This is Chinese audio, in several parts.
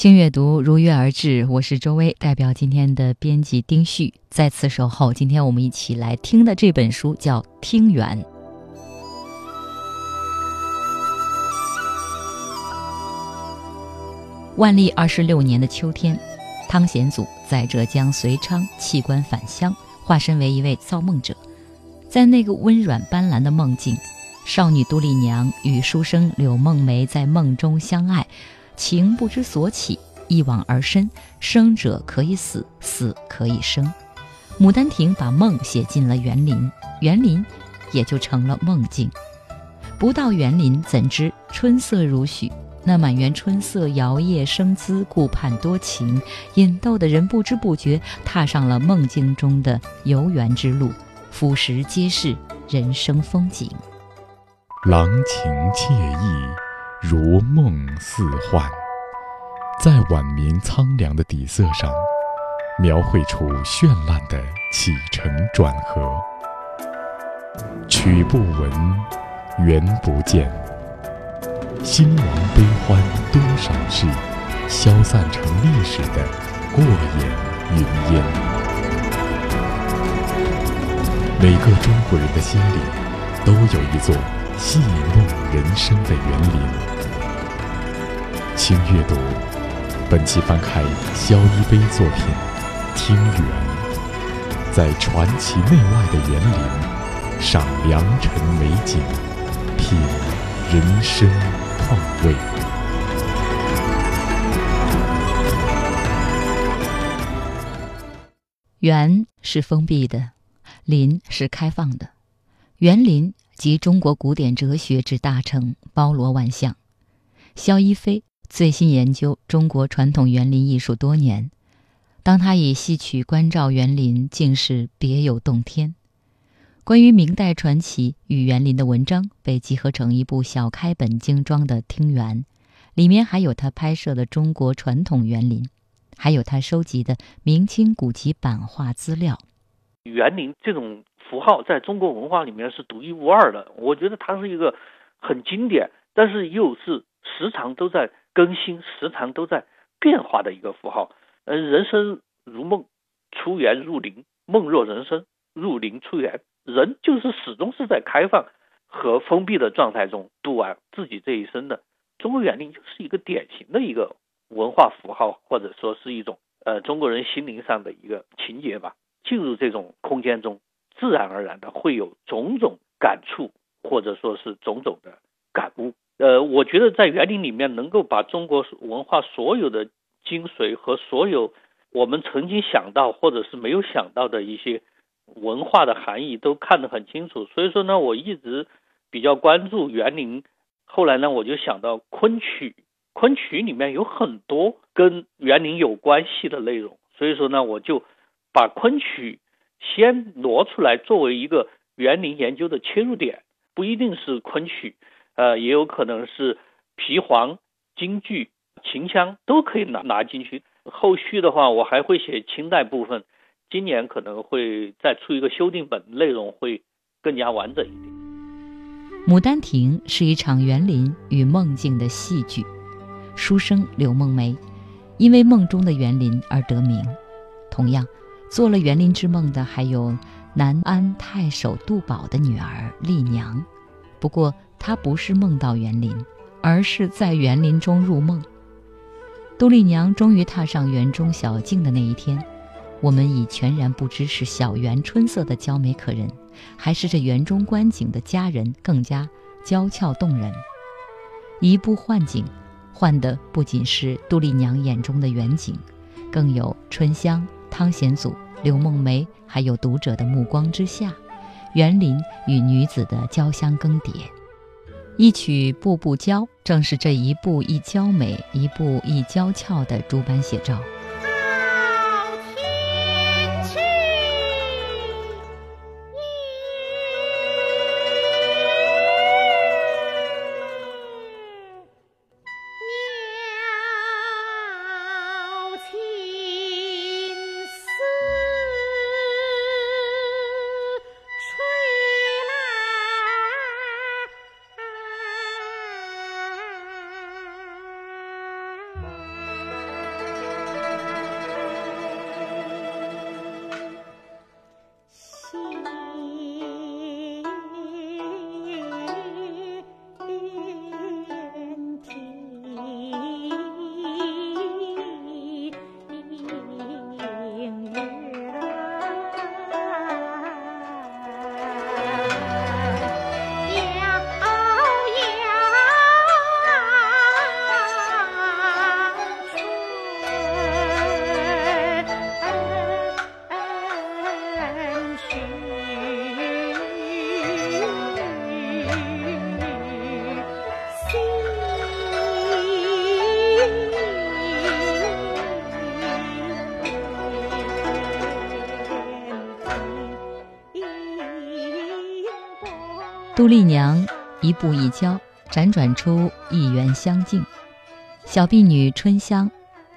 轻阅读如约而至，我是周薇，代表今天的编辑丁旭再次守候。今天我们一起来听的这本书叫《听缘》。万历二十六年的秋天，汤显祖在浙江遂昌弃官返乡，化身为一位造梦者。在那个温软斑斓的梦境，少女杜丽娘与书生柳梦梅在梦中相爱。情不知所起，一往而深。生者可以死，死可以生。牡丹亭把梦写进了园林，园林也就成了梦境。不到园林，怎知春色如许？那满园春色摇曳生姿，顾盼多情，引逗的人不知不觉踏上了梦境中的游园之路，俯拾皆是人生风景。郎情妾意。如梦似幻，在晚明苍凉的底色上，描绘出绚烂的起承转合。曲不闻，缘不见，兴亡悲欢多少事，消散成历史的过眼云烟。每个中国人的心里，都有一座戏梦人生的园林。轻阅读，本期翻开萧一飞作品《听园》，在传奇内外的园林，赏良辰美景，品人生况味。园是封闭的，林是开放的。园林即中国古典哲学之大成，包罗万象。萧一飞。最新研究中国传统园林艺术多年，当他以戏曲关照园林，竟是别有洞天。关于明代传奇与园林的文章被集合成一部小开本精装的《听园》，里面还有他拍摄的中国传统园林，还有他收集的明清古籍版画资料。园林这种符号在中国文化里面是独一无二的，我觉得它是一个很经典，但是又是时常都在。更新时常都在变化的一个符号，呃，人生如梦，出园入林，梦若人生，入林出园，人就是始终是在开放和封闭的状态中度完自己这一生的。中国园林就是一个典型的一个文化符号，或者说是一种呃中国人心灵上的一个情节吧。进入这种空间中，自然而然的会有种种感触，或者说是种种的感悟。呃，我觉得在园林里面能够把中国文化所有的精髓和所有我们曾经想到或者是没有想到的一些文化的含义都看得很清楚。所以说呢，我一直比较关注园林。后来呢，我就想到昆曲，昆曲里面有很多跟园林有关系的内容。所以说呢，我就把昆曲先挪出来作为一个园林研究的切入点，不一定是昆曲。呃，也有可能是皮黄、京剧、秦腔都可以拿拿进去。后续的话，我还会写清代部分，今年可能会再出一个修订本，内容会更加完整一点。《牡丹亭》是一场园林与梦境的戏剧，书生柳梦梅因为梦中的园林而得名。同样，做了园林之梦的还有南安太守杜宝的女儿丽娘。不过。他不是梦到园林，而是在园林中入梦。杜丽娘终于踏上园中小径的那一天，我们已全然不知是小园春色的娇美可人，还是这园中观景的佳人更加娇俏动人。一部幻景，换的不仅是杜丽娘眼中的远景，更有春香、汤显祖、柳梦梅，还有读者的目光之下，园林与女子的交相更迭。一曲步步娇，正是这一步一娇美，一步一娇俏的诸般写照。杜丽娘一步一娇，辗转出一园香径；小婢女春香，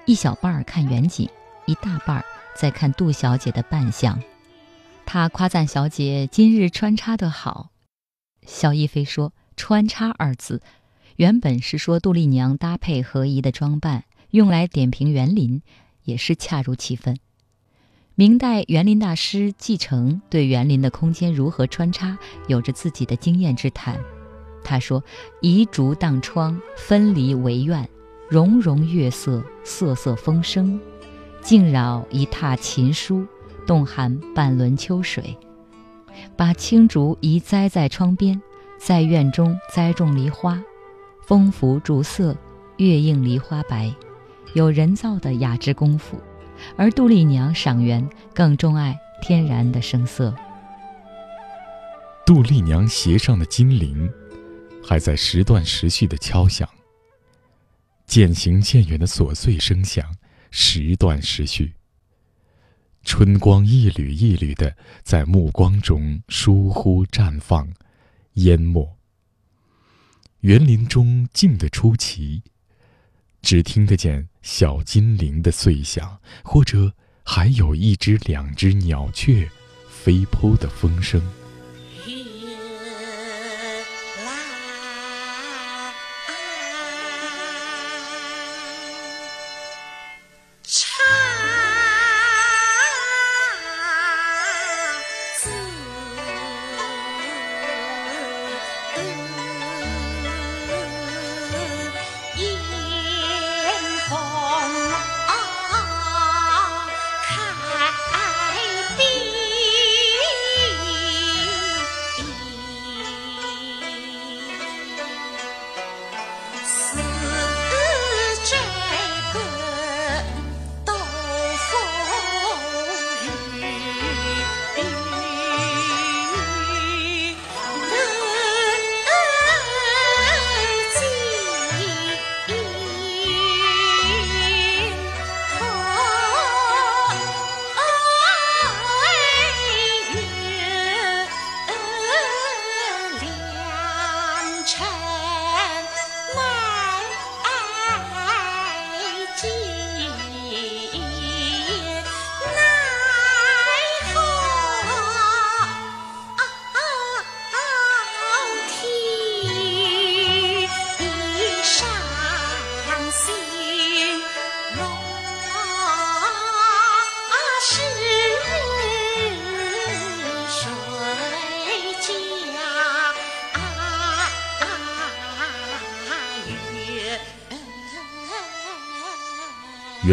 一小半儿看远景，一大半儿在看杜小姐的扮相。她夸赞小姐今日穿插得好。萧逸飞说：“穿插二字，原本是说杜丽娘搭配合宜的装扮，用来点评园林，也是恰如其分。”明代园林大师季承对园林的空间如何穿插有着自己的经验之谈。他说：“移竹荡窗，分离为院，融融月色，瑟瑟风声，静扰一榻琴书，动含半轮秋水。把青竹移栽在窗边，在院中栽种梨花，风拂竹色，月映梨花白，有人造的雅致功夫。”而杜丽娘赏园更钟爱天然的声色。杜丽娘鞋上的金铃，还在时断时续的敲响。渐行渐远的琐碎声响，时断时续。春光一缕一缕的在目光中疏忽绽放，淹没。园林中静得出奇。只听得见小金铃的碎响，或者还有一只两只鸟雀飞扑的风声。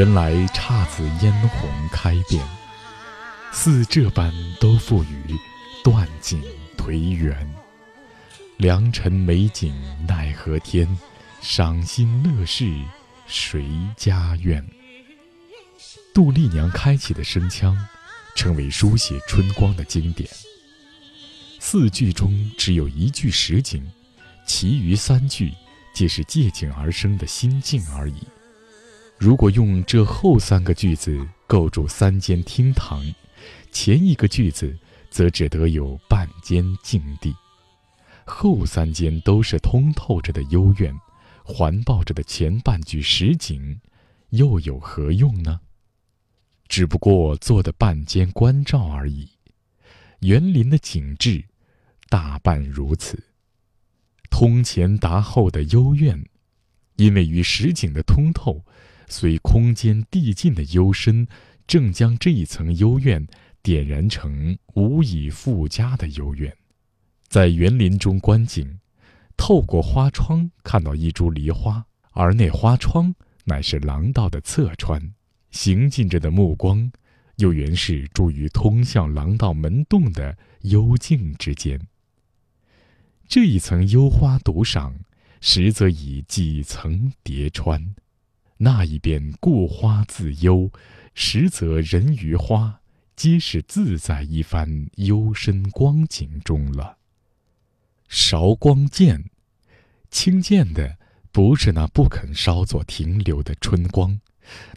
原来姹紫嫣红开遍，似这般都付与断井颓垣。良辰美景奈何天，赏心乐事谁家院？杜丽娘开启的声腔，成为书写春光的经典。四句中只有一句实景，其余三句皆是借景而生的心境而已。如果用这后三个句子构筑三间厅堂，前一个句子则只得有半间静地，后三间都是通透着的幽怨，环抱着的前半句实景，又有何用呢？只不过做的半间关照而已。园林的景致，大半如此。通前达后的幽怨，因为与实景的通透。随空间递进的幽深，正将这一层幽怨点燃成无以复加的幽怨。在园林中观景，透过花窗看到一株梨花，而那花窗乃是廊道的侧穿，行进着的目光，又原是住于通向廊道门洞的幽静之间。这一层幽花独赏，实则以几层叠穿。那一边顾花自幽，实则人与花皆是自在一番幽深光景中了。韶光渐，轻见的不是那不肯稍作停留的春光，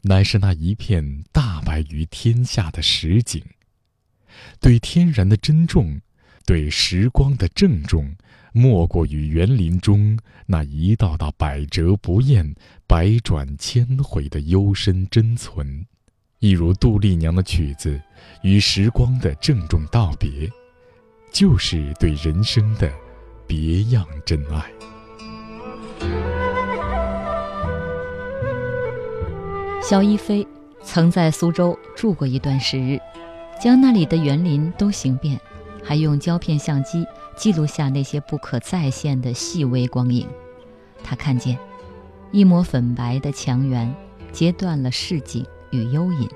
乃是那一片大白于天下的实景。对天然的珍重，对时光的郑重，莫过于园林中那一道道百折不厌、百转千回的幽深珍存，一如杜丽娘的曲子与时光的郑重道别，就是对人生的别样真爱。萧一飞曾在苏州住过一段时日，将那里的园林都行遍，还用胶片相机记录下那些不可再现的细微光影。他看见一抹粉白的墙垣，截断了市井与幽隐。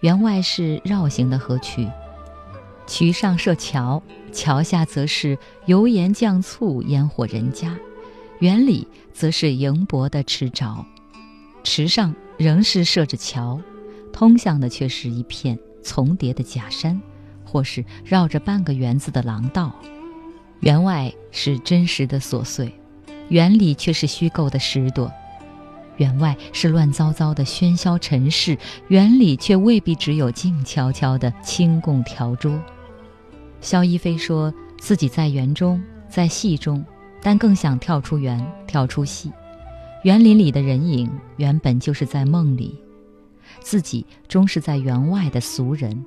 园外是绕行的河渠，渠上设桥，桥下则是油盐酱醋烟火人家，园里则是迎泊的池沼，池上。仍是设着桥，通向的却是一片重叠的假山，或是绕着半个园子的廊道。园外是真实的琐碎，园里却是虚构的石朵。园外是乱糟糟的喧嚣尘世，园里却未必只有静悄悄的清供条桌。萧一飞说自己在园中，在戏中，但更想跳出园，跳出戏。园林里的人影原本就是在梦里，自己终是在园外的俗人。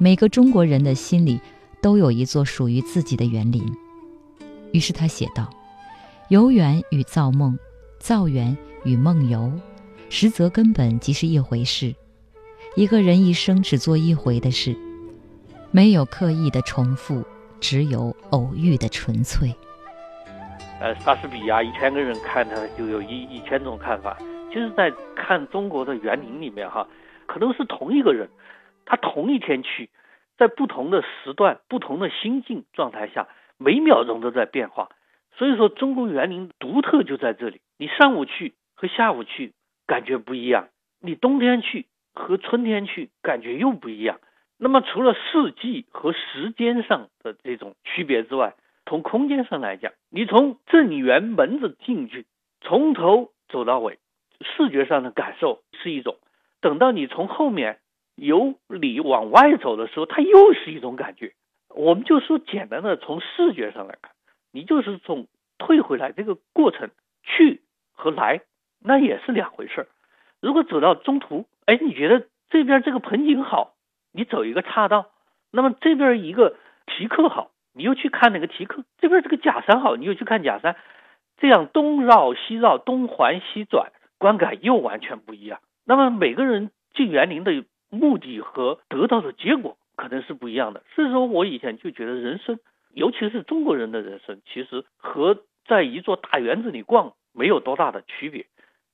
每个中国人的心里都有一座属于自己的园林。于是他写道：“游园与造梦，造园与梦游，实则根本即是一回事。一个人一生只做一回的事，没有刻意的重复，只有偶遇的纯粹。”呃，莎士比亚一千个人看他就有一一千种看法，就是在看中国的园林里面哈，可能是同一个人，他同一天去，在不同的时段、不同的心境状态下，每秒钟都在变化。所以说，中国园林独特就在这里。你上午去和下午去感觉不一样，你冬天去和春天去感觉又不一样。那么除了四季和时间上的这种区别之外，从空间上来讲，你从正园门子进去，从头走到尾，视觉上的感受是一种；等到你从后面由里往外走的时候，它又是一种感觉。我们就说简单的从视觉上来看，你就是从退回来这个过程去和来，那也是两回事儿。如果走到中途，哎，你觉得这边这个盆景好，你走一个岔道；那么这边一个题刻好。你又去看那个题刻，这边这个假山好，你又去看假山，这样东绕西绕，东环西转，观感又完全不一样。那么每个人进园林的目的和得到的结果可能是不一样的。所以说我以前就觉得人生，尤其是中国人的人生，其实和在一座大园子里逛没有多大的区别。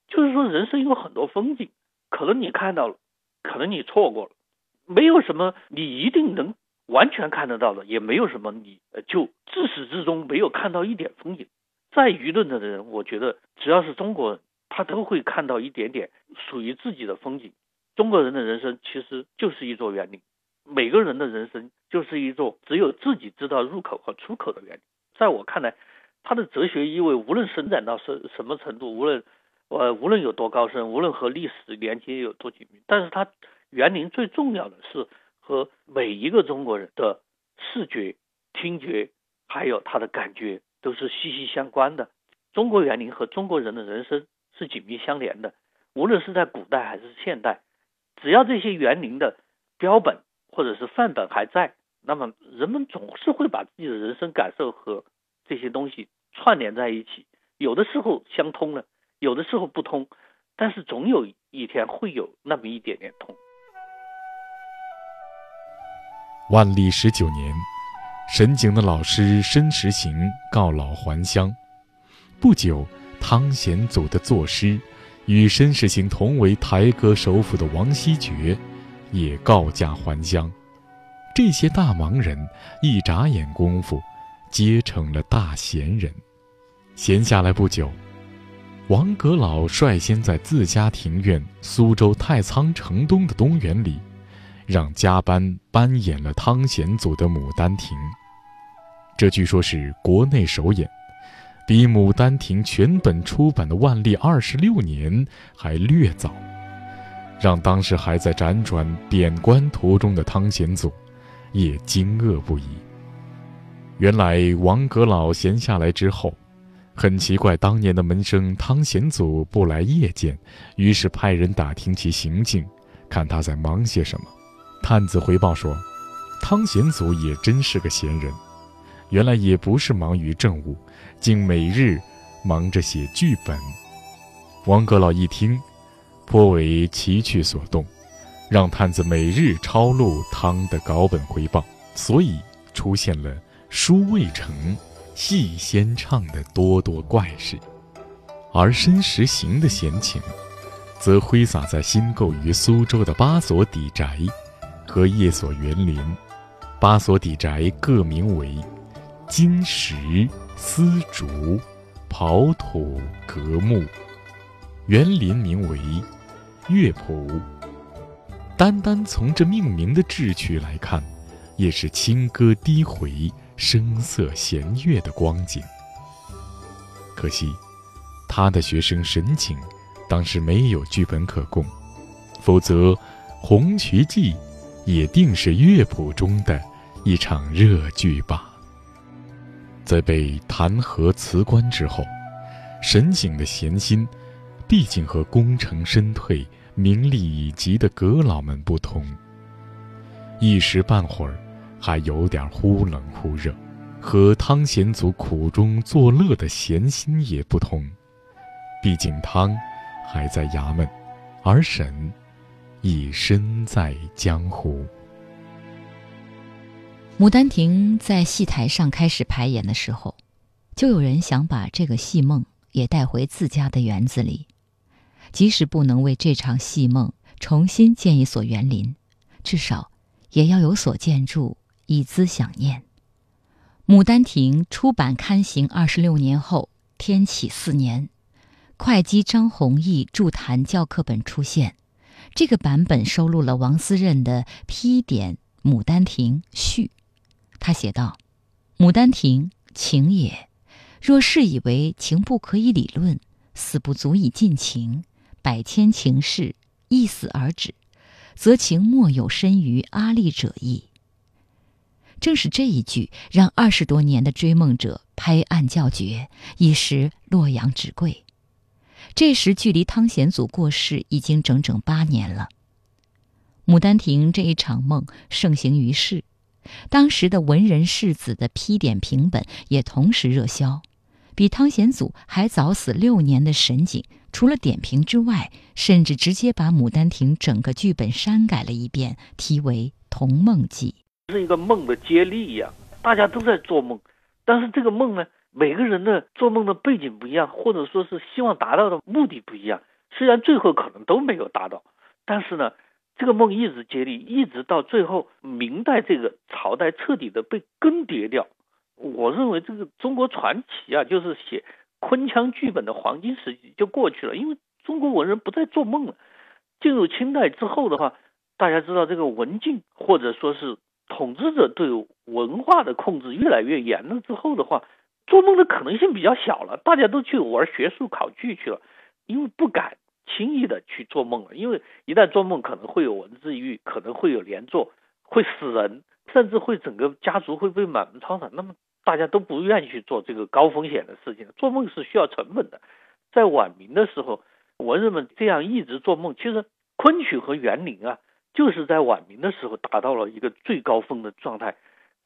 就是说，人生有很多风景，可能你看到了，可能你错过了，没有什么你一定能。完全看得到的也没有什么，你就自始至终没有看到一点风景。在舆论的人，我觉得只要是中国人，他都会看到一点点属于自己的风景。中国人的人生其实就是一座园林，每个人的人生就是一座只有自己知道入口和出口的园林。在我看来，它的哲学意味无论伸展到什什么程度，无论呃无论有多高深，无论和历史连接有多紧密，但是它园林最重要的是。和每一个中国人的视觉、听觉，还有他的感觉，都是息息相关的。中国园林和中国人的人生是紧密相连的。无论是在古代还是现代，只要这些园林的标本或者是范本还在，那么人们总是会把自己的人生感受和这些东西串联在一起。有的时候相通了，有的时候不通，但是总有一天会有那么一点点通。万历十九年，沈景的老师申时行告老还乡。不久，汤显祖的作诗，与申时行同为台阁首辅的王希爵，也告假还乡。这些大忙人，一眨眼功夫，皆成了大闲人。闲下来不久，王阁老率先在自家庭院苏州太仓城东的东园里。让加班搬演了汤显祖的《牡丹亭》，这据说是国内首演，比《牡丹亭》全本出版的万历二十六年还略早，让当时还在辗转贬官途中的汤显祖也惊愕不已。原来王阁老闲下来之后，很奇怪当年的门生汤显祖不来谒见，于是派人打听其行径，看他在忙些什么。探子回报说，汤显祖也真是个闲人，原来也不是忙于政务，竟每日忙着写剧本。王阁老一听，颇为奇趣所动，让探子每日抄录汤的稿本回报，所以出现了。书未成，戏先唱的多多怪事，而申时行的闲情，则挥洒在新购于苏州的八所邸宅和一所园林。八所邸宅各名为金石、丝竹、刨土、革木；园林名为乐浦。单单从这命名的志趣来看，也是清歌低回。声色弦乐的光景。可惜，他的学生沈景当时没有剧本可供，否则《红渠记》也定是乐谱中的一场热剧吧。在被弹劾辞官之后，沈景的闲心，毕竟和功成身退、名利已极的阁老们不同，一时半会儿。还有点忽冷忽热，和汤显祖苦中作乐的闲心也不同。毕竟汤还在衙门，而沈已身在江湖。《牡丹亭》在戏台上开始排演的时候，就有人想把这个戏梦也带回自家的园子里，即使不能为这场戏梦重新建一所园林，至少也要有所建筑。以资想念，《牡丹亭》出版刊行二十六年后，天启四年，会稽张弘毅著谈教课本出现。这个版本收录了王思任的批点《牡丹亭》序。他写道：“《牡丹亭》情也，若是以为情不可以理论，死不足以尽情，百千情事一死而止，则情莫有深于阿丽者矣。”正是这一句，让二十多年的追梦者拍案叫绝，一时洛阳纸贵。这时距离汤显祖过世已经整整八年了。《牡丹亭》这一场梦盛行于世，当时的文人士子的批点评本也同时热销。比汤显祖还早死六年的沈景，除了点评之外，甚至直接把《牡丹亭》整个剧本删改了一遍，题为《同梦记》。是一个梦的接力一样，大家都在做梦，但是这个梦呢，每个人的做梦的背景不一样，或者说是希望达到的目的不一样。虽然最后可能都没有达到，但是呢，这个梦一直接力，一直到最后，明代这个朝代彻底的被更迭掉。我认为这个中国传奇啊，就是写昆腔剧本的黄金时期就过去了，因为中国文人不再做梦了。进入清代之后的话，大家知道这个文禁或者说是。统治者对文化的控制越来越严了之后的话，做梦的可能性比较小了，大家都去玩学术考据去了，因为不敢轻易的去做梦了，因为一旦做梦可能会有文字狱，可能会有连坐，会死人，甚至会整个家族会被满门抄斩，那么大家都不愿意去做这个高风险的事情。做梦是需要成本的，在晚明的时候，文人们这样一直做梦，其实昆曲和园林啊。就是在晚明的时候达到了一个最高峰的状态，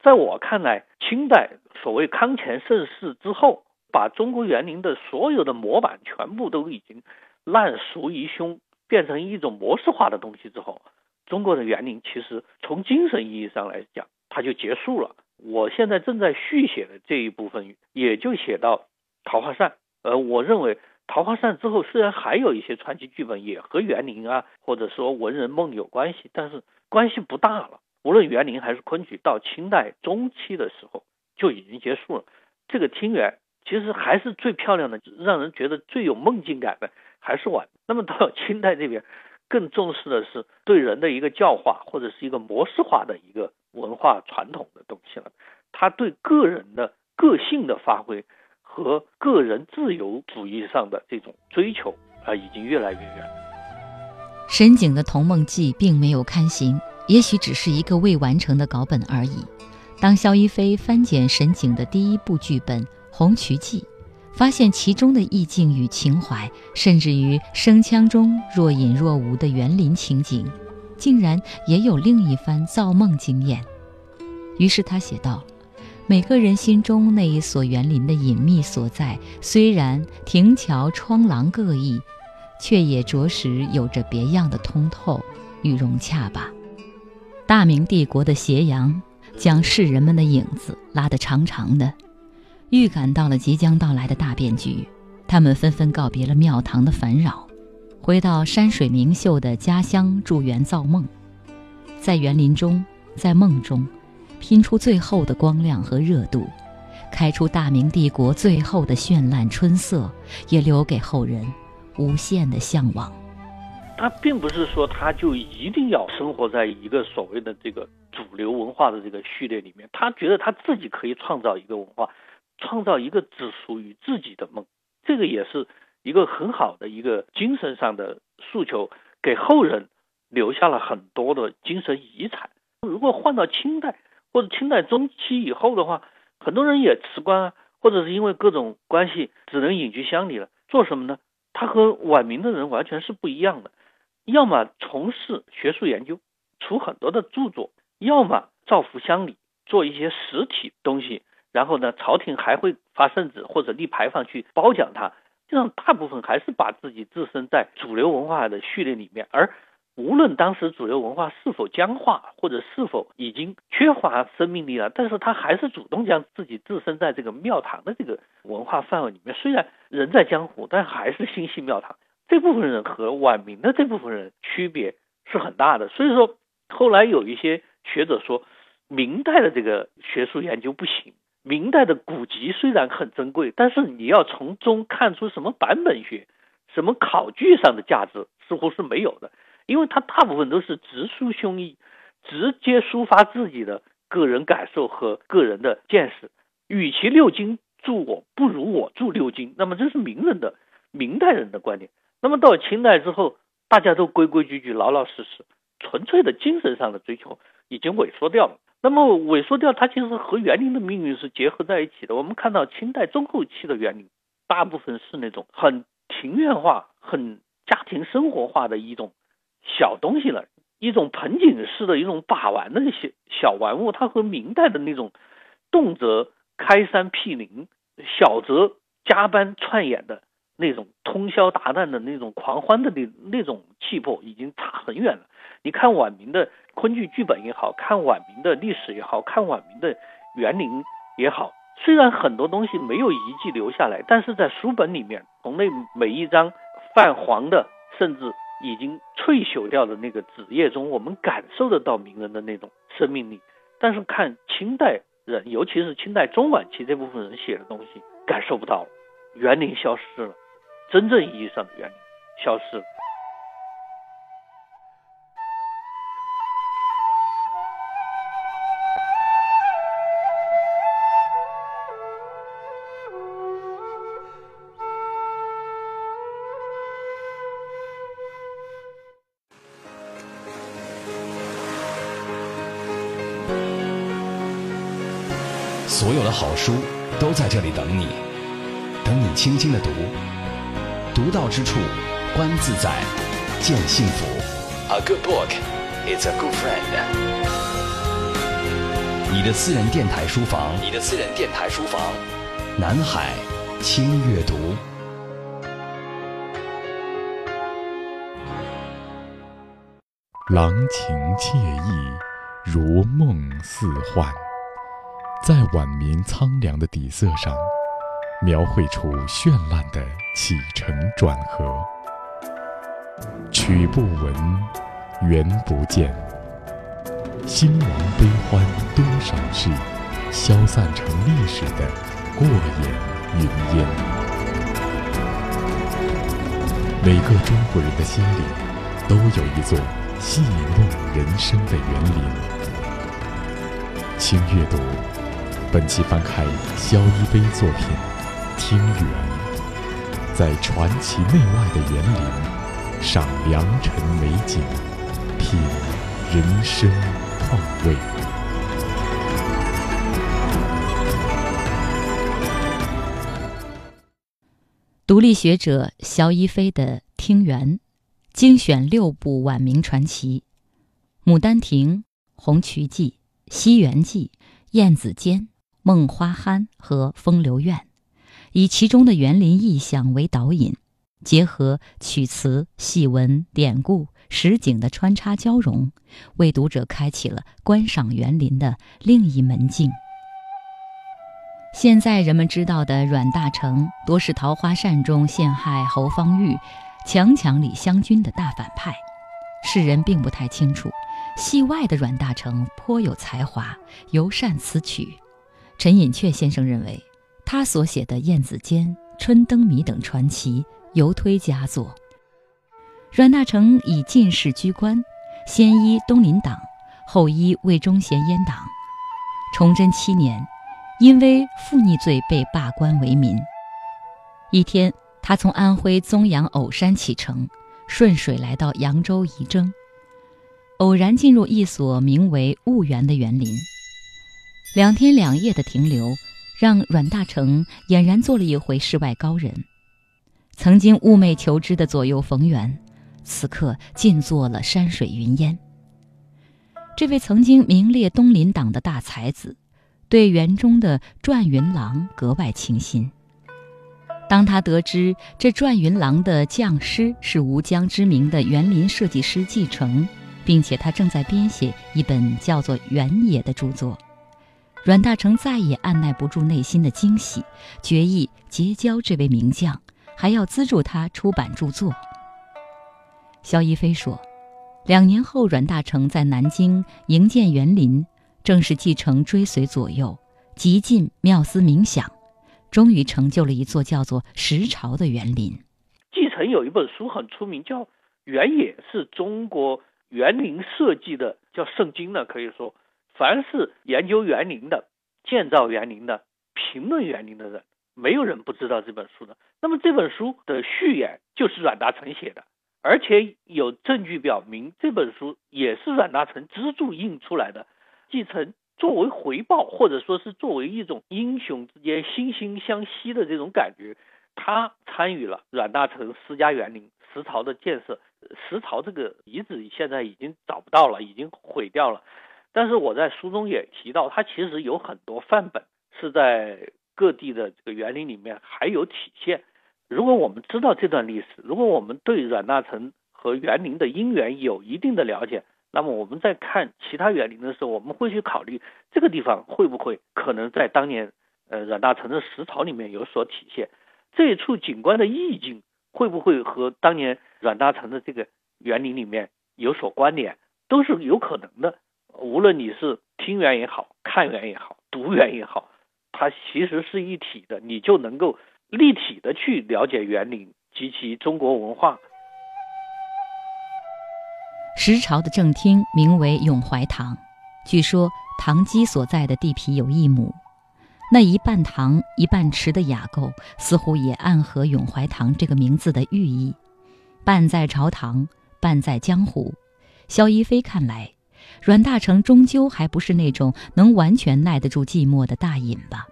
在我看来，清代所谓康乾盛世之后，把中国园林的所有的模板全部都已经烂熟于胸，变成一种模式化的东西之后，中国的园林其实从精神意义上来讲，它就结束了。我现在正在续写的这一部分，也就写到桃花扇，呃，我认为。桃花扇之后，虽然还有一些传奇剧本也和园林啊，或者说文人梦有关系，但是关系不大了。无论园林还是昆曲，到清代中期的时候就已经结束了。这个听园其实还是最漂亮的，让人觉得最有梦境感的还是晚。那么到清代这边，更重视的是对人的一个教化，或者是一个模式化的一个文化传统的东西了。他对个人的个性的发挥。和个人自由主义上的这种追求啊，已经越来越远。沈景的《童梦记》并没有刊行，也许只是一个未完成的稿本而已。当萧一飞翻检沈景的第一部剧本《红渠记》，发现其中的意境与情怀，甚至于声腔中若隐若无的园林情景，竟然也有另一番造梦经验。于是他写道：“每个人心中那一所园林的隐秘所在，虽然亭桥窗廊各异，却也着实有着别样的通透与融洽吧。”大明帝国的斜阳将世人们的影子拉得长长的，预感到了即将到来的大变局。他们纷纷告别了庙堂的烦扰，回到山水名秀的家乡筑园造梦，在园林中，在梦中。拼出最后的光亮和热度，开出大明帝国最后的绚烂春色，也留给后人无限的向往。他并不是说他就一定要生活在一个所谓的这个主流文化的这个序列里面，他觉得他自己可以创造一个文化，创造一个只属于自己的梦，这个也是一个很好的一个精神上的诉求，给后人留下了很多的精神遗产。如果换到清代。或者清代中期以后的话，很多人也辞官啊，或者是因为各种关系只能隐居乡里了。做什么呢？他和晚明的人完全是不一样的，要么从事学术研究，出很多的著作；要么造福乡里，做一些实体东西。然后呢，朝廷还会发圣旨或者立牌坊去褒奖他。这样大部分还是把自己置身在主流文化的序列里面，而。无论当时主流文化是否僵化，或者是否已经缺乏生命力了，但是他还是主动将自己置身在这个庙堂的这个文化范围里面。虽然人在江湖，但还是心系庙堂。这部分人和晚明的这部分人区别是很大的。所以说，后来有一些学者说，明代的这个学术研究不行。明代的古籍虽然很珍贵，但是你要从中看出什么版本学、什么考据上的价值，似乎是没有的。因为他大部分都是直抒胸臆，直接抒发自己的个人感受和个人的见识。与其六经助我，不如我助六经。那么这是明人的明代人的观点。那么到清代之后，大家都规规矩矩、老老实实，纯粹的精神上的追求已经萎缩掉了。那么萎缩掉，它其实和园林的命运是结合在一起的。我们看到清代中后期的园林，大部分是那种很庭院化、很家庭生活化的一种。小东西了，一种盆景式的一种把玩的那些小玩物，它和明代的那种动辄开山辟林、小则加班串演的那种通宵达旦的那种狂欢的那那种气魄已经差很远了。你看晚明的昆剧剧本也好看，晚明的历史也好看，晚明的园林也好，虽然很多东西没有遗迹留下来，但是在书本里面，从那每一张泛黄的，甚至。已经脆朽掉的那个纸页中，我们感受得到名人的那种生命力。但是看清代人，尤其是清代中晚期这部分人写的东西，感受不到了。园林消失了，真正意义上的园林消失了。好书都在这里等你，等你轻轻的读，读到之处，观自在，见幸福。A good book is a good friend。你的私人电台书房，你的私人电台书房，南海轻阅读。郎情妾意，如梦似幻。在晚明苍凉的底色上，描绘出绚烂的起承转合。曲不闻，缘不见，兴亡悲欢多少事，消散成历史的过眼云烟。每个中国人的心里，都有一座戏弄人生的园林。请阅读。本期翻开肖一飞作品《听缘》，在传奇内外的园林，赏良辰美景，品人生况味。独立学者肖一飞的《听缘》，精选六部晚明传奇，《牡丹亭》《红渠记》《西园记》《燕子间》。梦花庵》和《风流院》，以其中的园林意象为导引，结合曲词、戏文、典故、实景的穿插交融，为读者开启了观赏园林的另一门径。现在人们知道的阮大铖，多是《桃花扇》中陷害侯方域、强抢李香君的大反派。世人并不太清楚，戏外的阮大铖颇有才华，尤善词曲。陈寅恪先生认为，他所写的《燕子间》《春灯谜》等传奇，尤推佳作。阮大铖以进士居官，先依东林党，后依魏忠贤阉党。崇祯七年。因为负逆罪被罢官为民。一天，他从安徽枞阳藕山启程，顺水来到扬州仪征，偶然进入一所名为婺园的园林。两天两夜的停留，让阮大铖俨然做了一回世外高人。曾经寤寐求知的左右逢源，此刻尽做了山水云烟。这位曾经名列东林党的大才子。对园中的转云廊格外倾心。当他得知这转云廊的匠师是吴江知名的园林设计师季承，并且他正在编写一本叫做《原野》的著作，阮大铖再也按耐不住内心的惊喜，决意结交这位名将，还要资助他出版著作。萧一飞说，两年后，阮大铖在南京营建园林。正是继承追随左右，极尽妙思冥想，终于成就了一座叫做石朝的园林。继承有一本书很出名，叫《原野》，是中国园林设计的叫圣经呢。可以说，凡是研究园林的、建造园林的、评论园林的人，没有人不知道这本书的。那么这本书的序言就是阮大铖写的，而且有证据表明这本书也是阮大铖资助印出来的。继承作为回报，或者说是作为一种英雄之间惺惺相惜的这种感觉，他参与了阮大铖私家园林石槽的建设。石槽这个遗址现在已经找不到了，已经毁掉了。但是我在书中也提到，它其实有很多范本是在各地的这个园林里面还有体现。如果我们知道这段历史，如果我们对阮大铖和园林的因缘有一定的了解，那么我们在看其他园林的时候，我们会去考虑这个地方会不会可能在当年，呃，阮大铖的石槽里面有所体现，这一处景观的意境会不会和当年阮大铖的这个园林里面有所关联，都是有可能的。无论你是听园也好看园也好读园也好，它其实是一体的，你就能够立体的去了解园林及其中国文化。石朝的正厅名为永怀堂，据说堂基所在的地皮有一亩，那一半堂一半池的雅构似乎也暗合永怀堂这个名字的寓意。半在朝堂，半在江湖。萧一飞看来，阮大铖终究还不是那种能完全耐得住寂寞的大隐吧。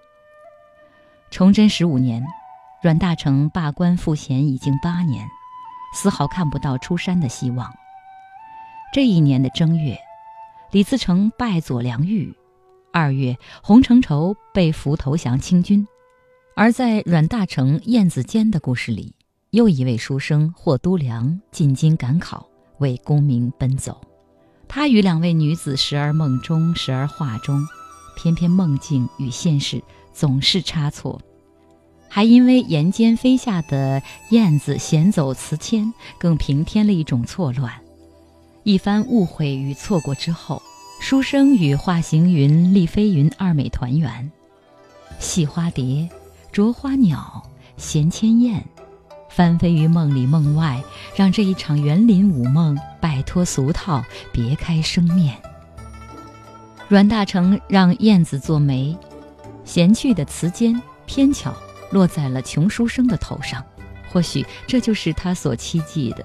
崇祯十五年，阮大铖罢官赋闲已经八年，丝毫看不到出山的希望。这一年的正月，李自成败左良玉；二月，洪承畴被俘投降清军。而在阮大铖、燕子间的故事里，又一位书生霍都良进京赶考，为功名奔走。他与两位女子时而梦中，时而画中，偏偏梦境与现实总是差错，还因为檐间飞下的燕子衔走词签，更平添了一种错乱。一番误会与错过之后，书生与画行云、丽飞云二美团圆，戏花蝶、啄花鸟、衔千燕，翻飞于梦里梦外，让这一场园林舞梦摆脱俗套，别开生面。阮大铖让燕子做媒，闲趣的词笺偏巧落在了穷书生的头上，或许这就是他所期冀的。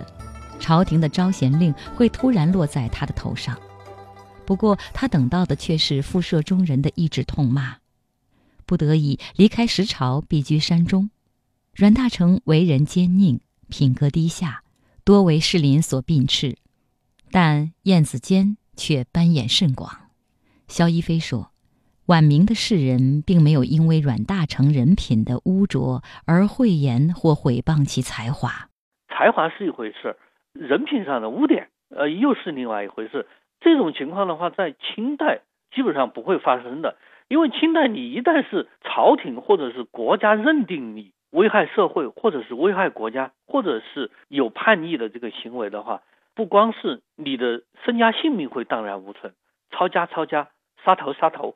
朝廷的招贤令会突然落在他的头上，不过他等到的却是复社中人的一纸痛骂，不得已离开石朝，避居山中。阮大铖为人奸佞，品格低下，多为士林所并斥，但晏子坚却斑眼甚广。萧一飞说，晚明的士人并没有因为阮大铖人品的污浊而讳言或毁谤其才华。才华是一回事，人品上的污点，呃，又是另外一回事。这种情况的话，在清代基本上不会发生的，因为清代你一旦是朝廷或者是国家认定你危害社会，或者是危害国家，或者是有叛逆的这个行为的话，不光是你的身家性命会荡然无存，抄家抄家，杀头杀头，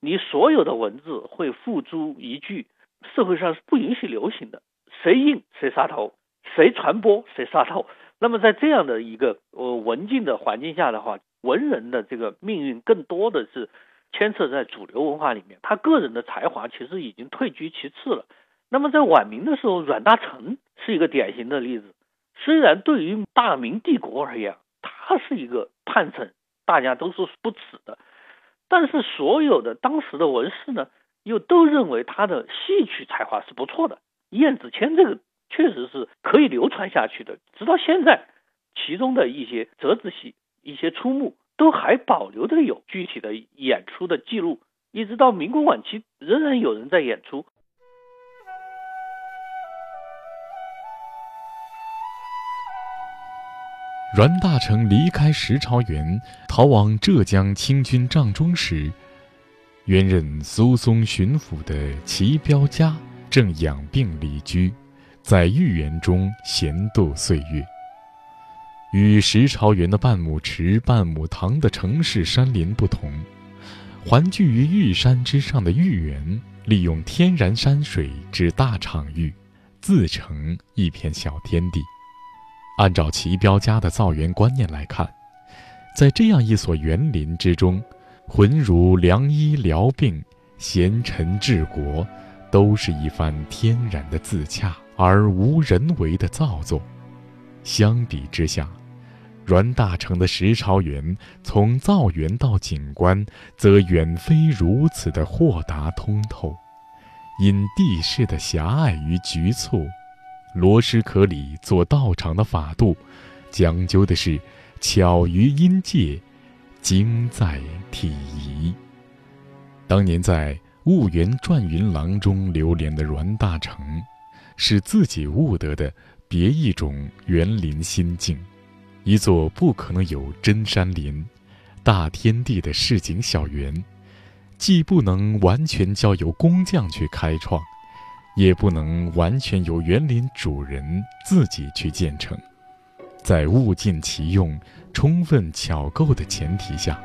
你所有的文字会付诸一炬，社会上是不允许流行的，谁印谁杀头。谁传播谁杀头。那么在这样的一个呃文静的环境下的话，文人的这个命运更多的是牵涉在主流文化里面，他个人的才华其实已经退居其次了。那么在晚明的时候，阮大铖是一个典型的例子。虽然对于大明帝国而言，他是一个叛臣，大家都是不耻的，但是所有的当时的文士呢，又都认为他的戏曲才华是不错的。燕子谦这个。确实是可以流传下去的，直到现在，其中的一些折子戏、一些出目都还保留着有具体的演出的记录，一直到民国晚期，仍然有人在演出。阮大铖离开石朝园，逃往浙江清军帐中时，原任苏松巡抚的齐彪家正养病离居。在御园中闲度岁月。与石朝园的半亩池、半亩塘的城市山林不同，环聚于玉山之上的御园，利用天然山水之大场域，自成一片小天地。按照齐彪家的造园观念来看，在这样一所园林之中，浑如良医疗病，贤臣治国，都是一番天然的自洽。而无人为的造作，相比之下，阮大铖的石朝园从造园到景观，则远非如此的豁达通透。因地势的狭隘与局促，罗师可里做道场的法度，讲究的是巧于音界，精在体仪。当年在婺源转云廊中流连的阮大铖。是自己悟得的别一种园林心境，一座不可能有真山林、大天地的市井小园，既不能完全交由工匠去开创，也不能完全由园林主人自己去建成。在物尽其用、充分巧构的前提下，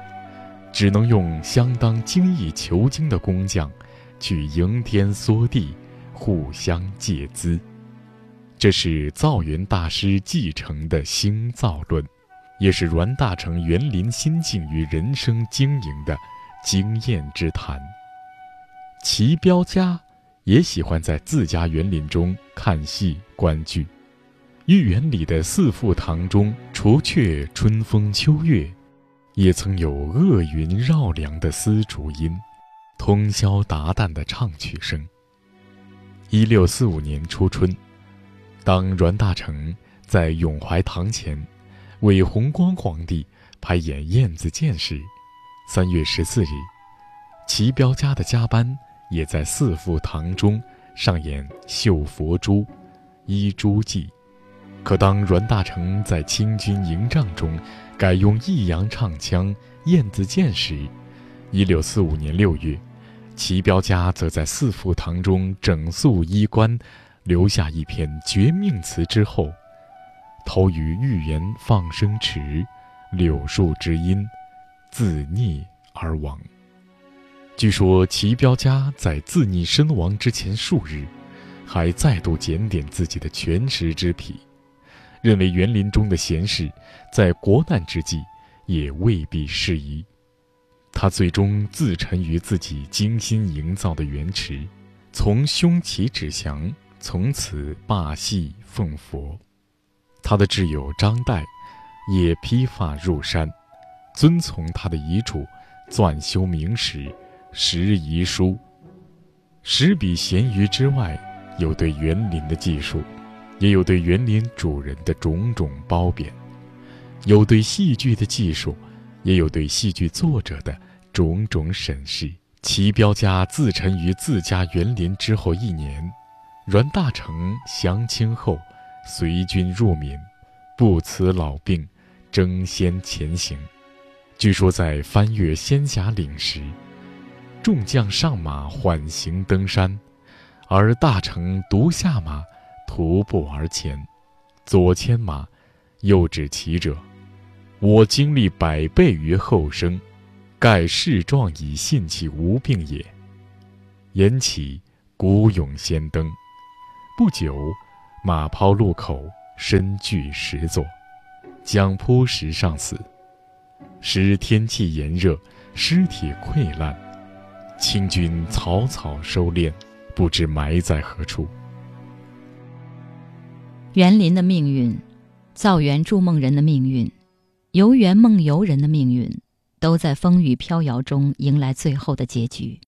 只能用相当精益求精的工匠去迎天缩地。互相借资，这是造园大师继承的兴造论，也是阮大铖园林心境与人生经营的经验之谈。齐彪家也喜欢在自家园林中看戏观剧，御园里的四副堂中，除却春风秋月，也曾有恶云绕梁的丝竹音，通宵达旦的唱曲声。一六四五年初春，当阮大铖在永怀堂前为弘光皇帝排演《燕子剑》时，三月十四日，齐彪家的加班也在四副堂中上演《绣佛珠》《衣珠记》。可当阮大铖在清军营帐中改用益阳唱腔《燕子剑》时，一六四五年六月。齐彪家则在四副堂中整肃衣冠，留下一篇绝命词之后，投于御园放生池，柳树之阴，自溺而亡。据说齐彪家在自溺身亡之前数日，还再度检点自己的全食之癖，认为园林中的闲事，在国难之际，也未必适宜。他最终自沉于自己精心营造的园池，从胸起指降，从此罢戏奉佛。他的挚友张岱也披发入山，遵从他的遗嘱，纂修明史，识遗书。十笔闲余之外，有对园林的技术，也有对园林主人的种种褒贬；有对戏剧的技术，也有对戏剧作者的种种审视。齐彪家自沉于自家园林之后一年，阮大铖降清后，随军入闽，不辞老病，争先前行。据说在翻越仙霞岭时，众将上马缓行登山，而大成独下马，徒步而前，左牵马，右指骑者：“我经历百倍于后生。”盖世壮以信其无病也。言起，孤勇先登。不久，马抛路口，身具石座，将扑石上死。时天气炎热，尸体溃烂，清军草草收敛，不知埋在何处。园林的命运，造园筑梦人的命运，游园梦游人的命运。都在风雨飘摇中迎来最后的结局。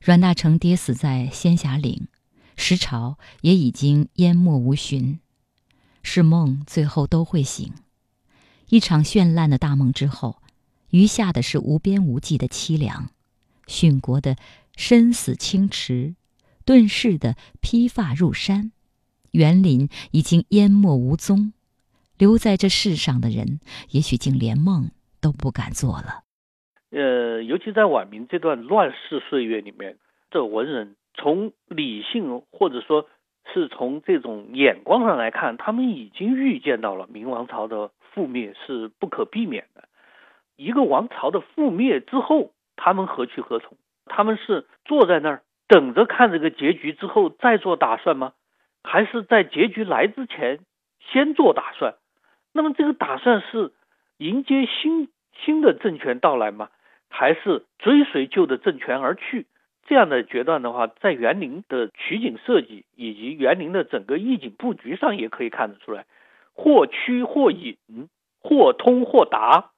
阮大铖跌死在仙霞岭，石潮也已经淹没无寻。是梦，最后都会醒。一场绚烂的大梦之后，余下的是无边无际的凄凉。殉国的身死清池，遁世的披发入山，园林已经淹没无踪。留在这世上的人，也许竟连梦。都不敢做了。呃，尤其在晚明这段乱世岁月里面，这文人从理性或者说是从这种眼光上来看，他们已经预见到了明王朝的覆灭是不可避免的。一个王朝的覆灭之后，他们何去何从？他们是坐在那儿等着看这个结局之后再做打算吗？还是在结局来之前先做打算？那么这个打算是？迎接新新的政权到来吗？还是追随旧的政权而去？这样的决断的话，在园林的取景设计以及园林的整个意境布局上也可以看得出来，或曲或隐，或通或达，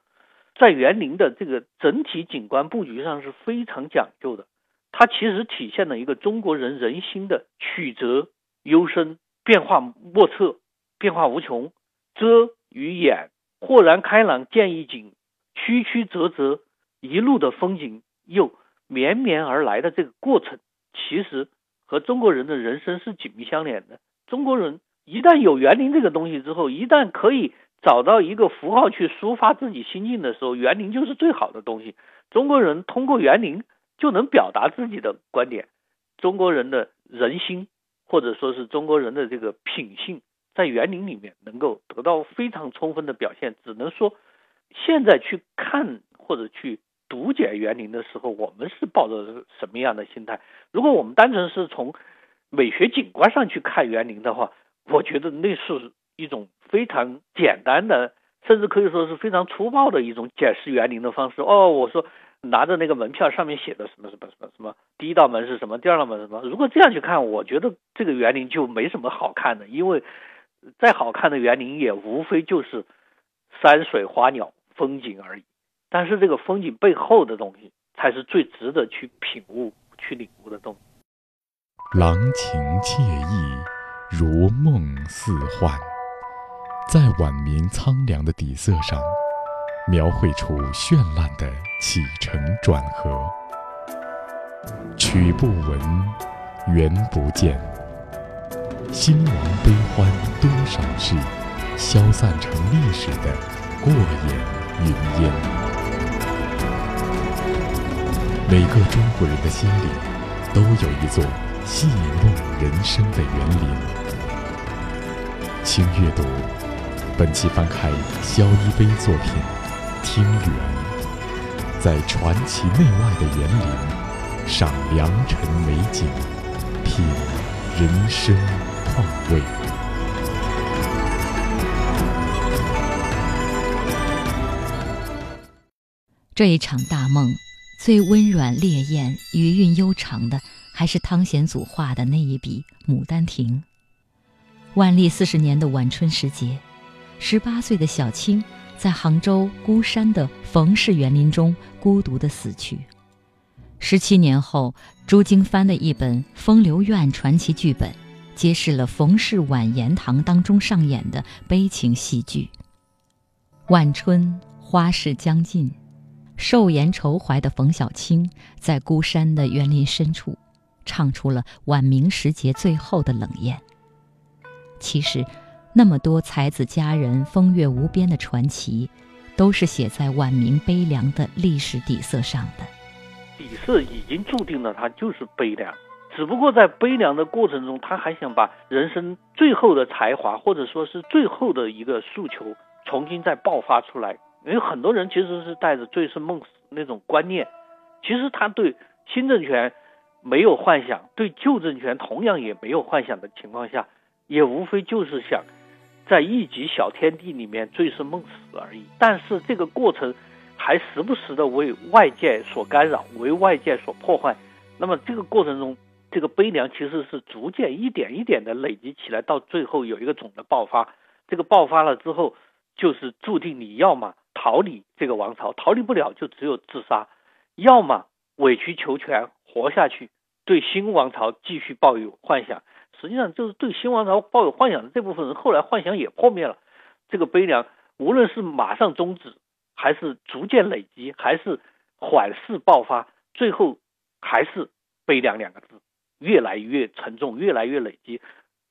在园林的这个整体景观布局上是非常讲究的。它其实体现了一个中国人人心的曲折幽深、变化莫测、变化无穷、遮与掩。豁然开朗见一景，曲曲折折一路的风景又绵绵而来的这个过程，其实和中国人的人生是紧密相连的。中国人一旦有园林这个东西之后，一旦可以找到一个符号去抒发自己心境的时候，园林就是最好的东西。中国人通过园林就能表达自己的观点。中国人的人心，或者说是中国人的这个品性。在园林里面能够得到非常充分的表现，只能说，现在去看或者去读解园林的时候，我们是抱着什么样的心态？如果我们单纯是从美学景观上去看园林的话，我觉得那是一种非常简单的，甚至可以说是非常粗暴的一种解释园林的方式。哦，我说拿着那个门票上面写的什么什么什么什么，第一道门是什么，第二道门是什么？如果这样去看，我觉得这个园林就没什么好看的，因为。再好看的园林也无非就是山水花鸟风景而已，但是这个风景背后的东西才是最值得去品悟、去领悟的东西。郎情妾意，如梦似幻，在晚明苍凉的底色上，描绘出绚烂的起承转合。曲不闻，缘不见。兴亡悲欢多少事，消散成历史的过眼云烟。每个中国人的心里，都有一座戏弄人生的园林。请阅读，本期翻开萧一飞作品《听园》，在传奇内外的园林，赏良辰美景，品人生。况味。这一场大梦，最温软烈焰、余韵悠长的，还是汤显祖画的那一笔《牡丹亭》。万历四十年的晚春时节，十八岁的小青在杭州孤山的冯氏园林中孤独的死去。十七年后，朱经帆的一本《风流院传奇》剧本，揭示了冯氏晚言堂当中上演的悲情戏剧。晚春花事将尽，寿颜愁怀的冯小青，在孤山的园林深处，唱出了晚明时节最后的冷艳。其实，那么多才子佳人风月无边的传奇，都是写在晚明悲凉的历史底色上的。底色已经注定了，他就是悲凉。只不过在悲凉的过程中，他还想把人生最后的才华，或者说是最后的一个诉求，重新再爆发出来。因为很多人其实是带着醉生梦死那种观念，其实他对新政权没有幻想，对旧政权同样也没有幻想的情况下，也无非就是想在一级小天地里面醉生梦死而已。但是这个过程。还时不时的为外界所干扰，为外界所破坏。那么这个过程中，这个悲凉其实是逐渐一点一点的累积起来，到最后有一个总的爆发。这个爆发了之后，就是注定你要么逃离这个王朝，逃离不了就只有自杀；要么委曲求全活下去，对新王朝继续抱有幻想。实际上，就是对新王朝抱有幻想的这部分人，后来幻想也破灭了。这个悲凉，无论是马上终止。还是逐渐累积，还是缓释爆发，最后还是悲凉两个字，越来越沉重，越来越累积。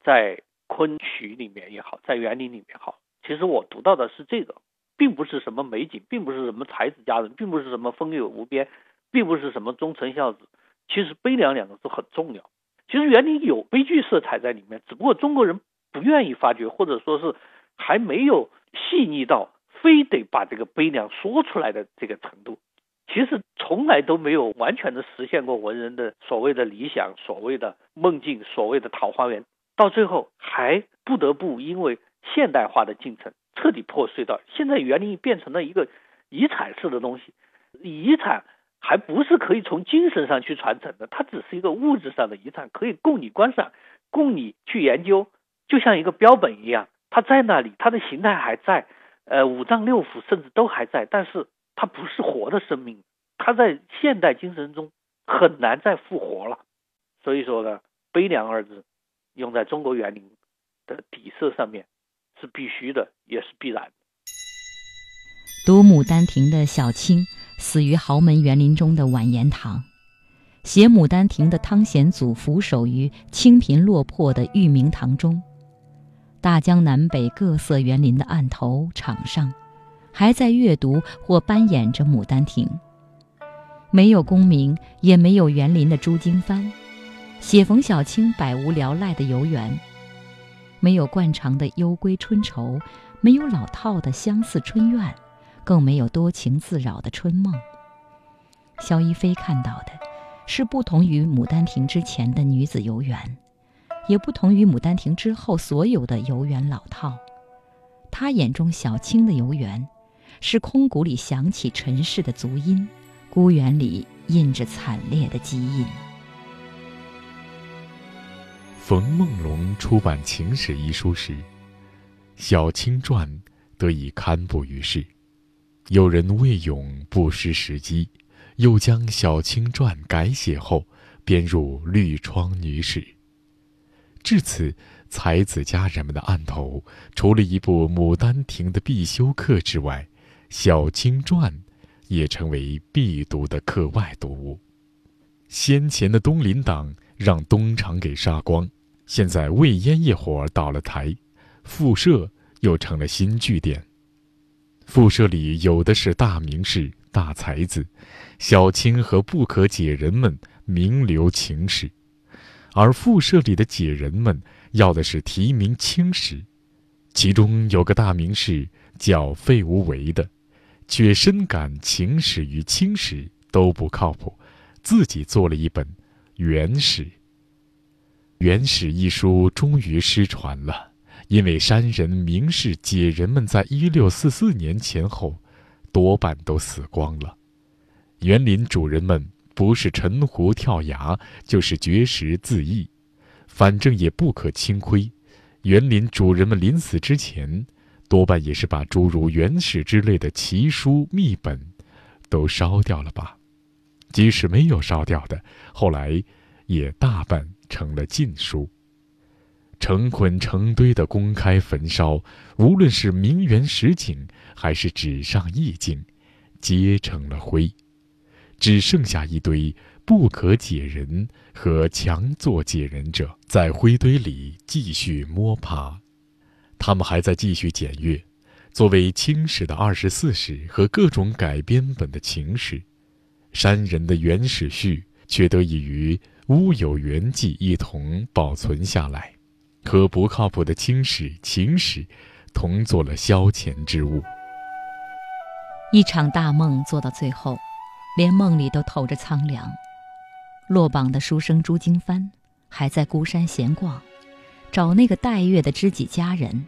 在昆曲里面也好，在园林里面好，其实我读到的是这个，并不是什么美景，并不是什么才子佳人，并不是什么风月无边，并不是什么忠臣孝子。其实悲凉两个字很重要。其实园林有悲剧色彩在里面，只不过中国人不愿意发掘，或者说是还没有细腻到。非得把这个悲凉说出来的这个程度，其实从来都没有完全的实现过文人的所谓的理想、所谓的梦境、所谓的桃花源，到最后还不得不因为现代化的进程彻底破碎到现在园林变成了一个遗产式的东西，遗产还不是可以从精神上去传承的，它只是一个物质上的遗产，可以供你观赏、供你去研究，就像一个标本一样，它在那里，它的形态还在。呃，五脏六腑甚至都还在，但是它不是活的生命，它在现代精神中很难再复活了。所以说呢，悲凉二字用在中国园林的底色上面是必须的，也是必然。读《牡丹亭》的小青死于豪门园林中的晚言堂，写《牡丹亭》的汤显祖俯首于清贫落魄的玉明堂中。大江南北各色园林的案头场上，还在阅读或扮演着《牡丹亭》。没有功名，也没有园林的朱经帆，写冯小青百无聊赖的游园。没有惯常的幽闺春愁，没有老套的相似春怨，更没有多情自扰的春梦。萧一飞看到的，是不同于《牡丹亭》之前的女子游园。也不同于《牡丹亭》之后所有的游园老套，他眼中小青的游园，是空谷里响起尘世的足音，孤园里印着惨烈的基因。冯梦龙出版《情史》一书时，《小青传》得以刊布于世。有人魏勇不失时机，又将《小青传》改写后编入《绿窗女史》。至此，才子佳人们的案头，除了一部《牡丹亭》的必修课之外，《小青传》也成为必读的课外读物。先前的东林党让东厂给杀光，现在魏烟一伙倒了台，复社又成了新据点。复社里有的是大名士、大才子，小青和不可解人们名留青史。而复社里的解人们要的是提名青史，其中有个大名士叫费无为的，却深感情史与青史都不靠谱，自己做了一本《元史》。《元史》一书终于失传了，因为山人名士解人们在一六四四年前后，多半都死光了，园林主人们。不是沉湖跳崖，就是绝食自缢，反正也不可轻亏。园林主人们临死之前，多半也是把诸如《原始》之类的奇书秘本，都烧掉了吧。即使没有烧掉的，后来也大半成了禁书。成捆成堆的公开焚烧，无论是名媛实景还是纸上意境，皆成了灰，只剩下一堆不可解人和强作解人者在灰堆里继续摸爬。他们还在继续检阅，作为清史的二十四史和各种改编本的情史，山人的原始序却得以与乌有原记一同保存下来。和不靠谱的清史、情史同做了消遣之物。一场大梦做到最后，连梦里都透着苍凉。落榜的书生朱经帆还在孤山闲逛，找那个待月的知己佳人；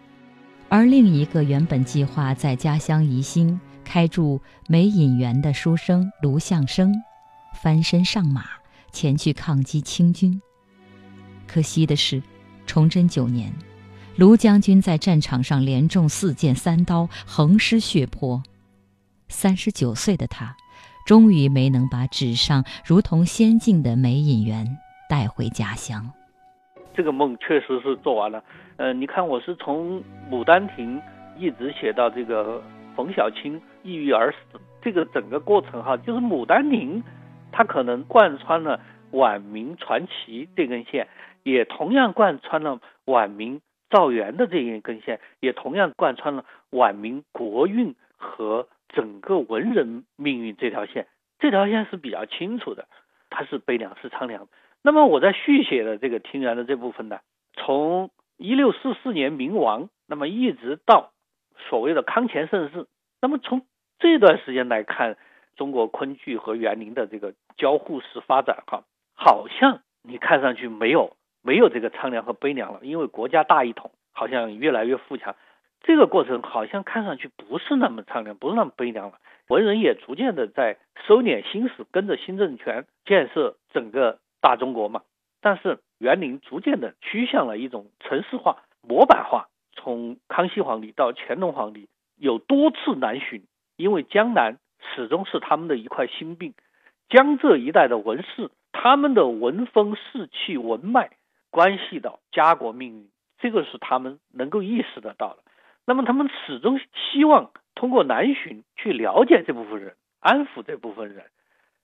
而另一个原本计划在家乡宜兴开筑美隐园的书生卢相生，翻身上马前去抗击清军。可惜的是。崇祯九年，卢将军在战场上连中四箭三刀，横尸血泊。三十九岁的他，终于没能把纸上如同仙境的梅引园带回家乡。这个梦确实是做完了。呃，你看，我是从《牡丹亭》一直写到这个冯小青抑郁而死，这个整个过程哈，就是《牡丹亭》，它可能贯穿了晚明传奇这根线。也同样贯穿了晚明造园的这一根线，也同样贯穿了晚明国运和整个文人命运这条线。这条线是比较清楚的，它是悲凉是苍凉。那么我在续写的这个庭园的这部分呢，从一六四四年明亡，那么一直到所谓的康乾盛世，那么从这段时间来看，中国昆剧和园林的这个交互式发展，哈，好像你看上去没有。没有这个苍凉和悲凉了，因为国家大一统，好像越来越富强。这个过程好像看上去不是那么苍凉，不是那么悲凉了。文人也逐渐的在收敛心思，跟着新政权建设整个大中国嘛。但是园林逐渐的趋向了一种城市化、模板化。从康熙皇帝到乾隆皇帝，有多次南巡，因为江南始终是他们的一块心病。江浙一带的文士，他们的文风、士气、文脉。关系到家国命运，这个是他们能够意识得到的。那么，他们始终希望通过南巡去了解这部分人，安抚这部分人。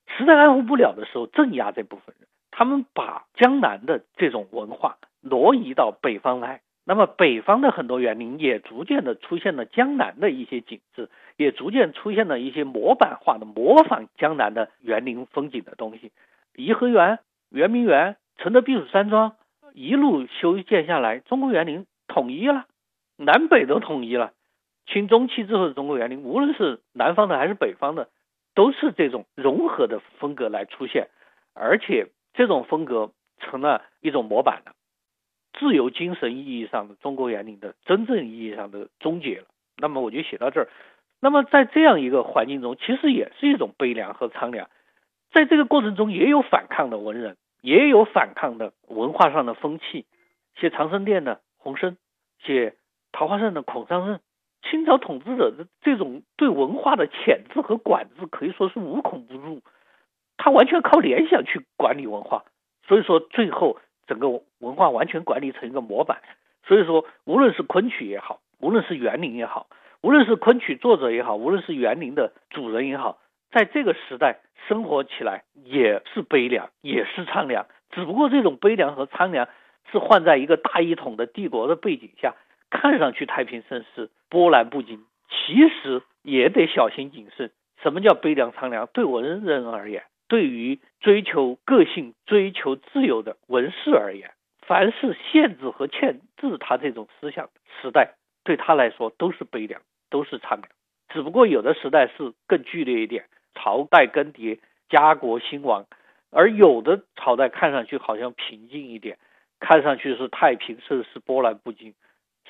实在安抚不了的时候，镇压这部分人。他们把江南的这种文化挪移到北方来。那么，北方的很多园林也逐渐的出现了江南的一些景致，也逐渐出现了一些模板化的模仿江南的园林风景的东西。颐和园、圆明园、承德避暑山庄。一路修建下来，中国园林统一了，南北都统一了。清中期之后的中国园林，无论是南方的还是北方的，都是这种融合的风格来出现，而且这种风格成了一种模板了，自由精神意义上的中国园林的真正意义上的终结了。那么我就写到这儿。那么在这样一个环境中，其实也是一种悲凉和苍凉，在这个过程中也有反抗的文人。也有反抗的文化上的风气，写长生殿的洪升，写桃花扇的孔尚任，清朝统治者的这种对文化的潜质和管制可以说是无孔不入，他完全靠联想去管理文化，所以说最后整个文化完全管理成一个模板。所以说，无论是昆曲也好，无论是园林也好，无论是昆曲作者也好，无论是园林的主人也好。在这个时代生活起来也是悲凉，也是苍凉，只不过这种悲凉和苍凉是换在一个大一统的帝国的背景下，看上去太平盛世，波澜不惊，其实也得小心谨慎。什么叫悲凉苍凉？对文人而言，对于追求个性、追求自由的文士而言，凡是限制和牵制他这种思想时代，对他来说都是悲凉，都是苍凉。只不过有的时代是更剧烈一点。朝代更迭，家国兴亡，而有的朝代看上去好像平静一点，看上去是太平盛世，波澜不惊，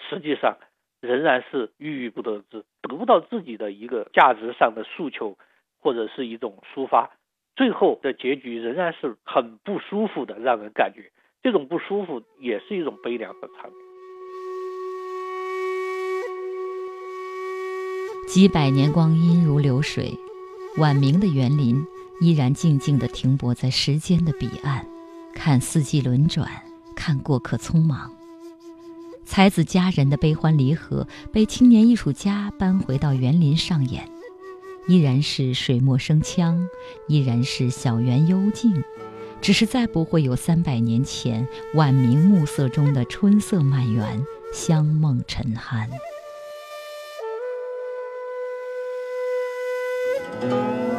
实际上仍然是郁郁不得志，得不到自己的一个价值上的诉求，或者是一种抒发，最后的结局仍然是很不舒服的，让人感觉这种不舒服也是一种悲凉和苍凉。几百年光阴如流水。晚明的园林依然静静地停泊在时间的彼岸，看四季轮转，看过客匆忙。才子佳人的悲欢离合被青年艺术家搬回到园林上演，依然是水墨生腔，依然是小园幽静，只是再不会有三百年前晚明暮色中的春色满园，香梦沉酣。Thank you.